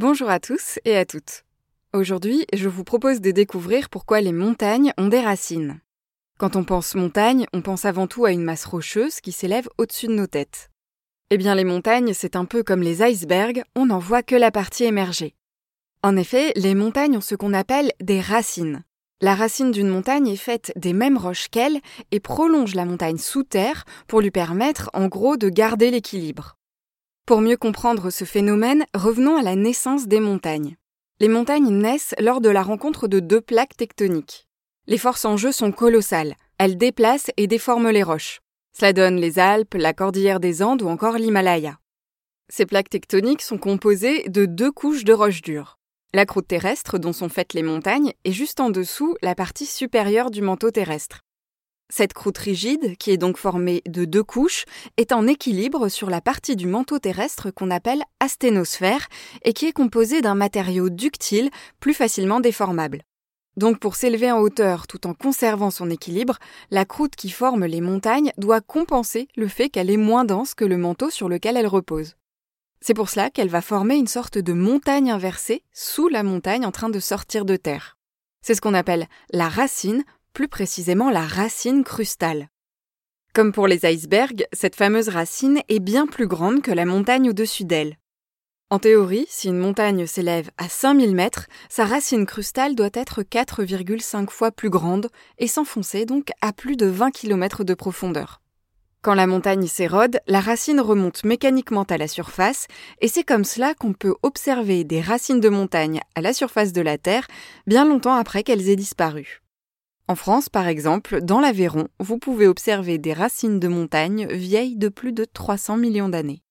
Bonjour à tous et à toutes. Aujourd'hui, je vous propose de découvrir pourquoi les montagnes ont des racines. Quand on pense montagne, on pense avant tout à une masse rocheuse qui s'élève au-dessus de nos têtes. Eh bien, les montagnes, c'est un peu comme les icebergs, on n'en voit que la partie émergée. En effet, les montagnes ont ce qu'on appelle des racines. La racine d'une montagne est faite des mêmes roches qu'elle et prolonge la montagne sous terre pour lui permettre, en gros, de garder l'équilibre. Pour mieux comprendre ce phénomène, revenons à la naissance des montagnes. Les montagnes naissent lors de la rencontre de deux plaques tectoniques. Les forces en jeu sont colossales. Elles déplacent et déforment les roches. Cela donne les Alpes, la cordillère des Andes ou encore l'Himalaya. Ces plaques tectoniques sont composées de deux couches de roches dures. La croûte terrestre dont sont faites les montagnes est juste en dessous la partie supérieure du manteau terrestre. Cette croûte rigide, qui est donc formée de deux couches, est en équilibre sur la partie du manteau terrestre qu'on appelle asténosphère et qui est composée d'un matériau ductile plus facilement déformable. Donc pour s'élever en hauteur tout en conservant son équilibre, la croûte qui forme les montagnes doit compenser le fait qu'elle est moins dense que le manteau sur lequel elle repose. C'est pour cela qu'elle va former une sorte de montagne inversée sous la montagne en train de sortir de terre. C'est ce qu'on appelle la racine plus précisément la racine crustale. Comme pour les icebergs, cette fameuse racine est bien plus grande que la montagne au-dessus d'elle. En théorie, si une montagne s'élève à 5000 mètres, sa racine crustale doit être 4,5 fois plus grande et s'enfoncer donc à plus de 20 km de profondeur. Quand la montagne s'érode, la racine remonte mécaniquement à la surface, et c'est comme cela qu'on peut observer des racines de montagne à la surface de la Terre bien longtemps après qu'elles aient disparu. En France, par exemple, dans l'Aveyron, vous pouvez observer des racines de montagne vieilles de plus de 300 millions d'années.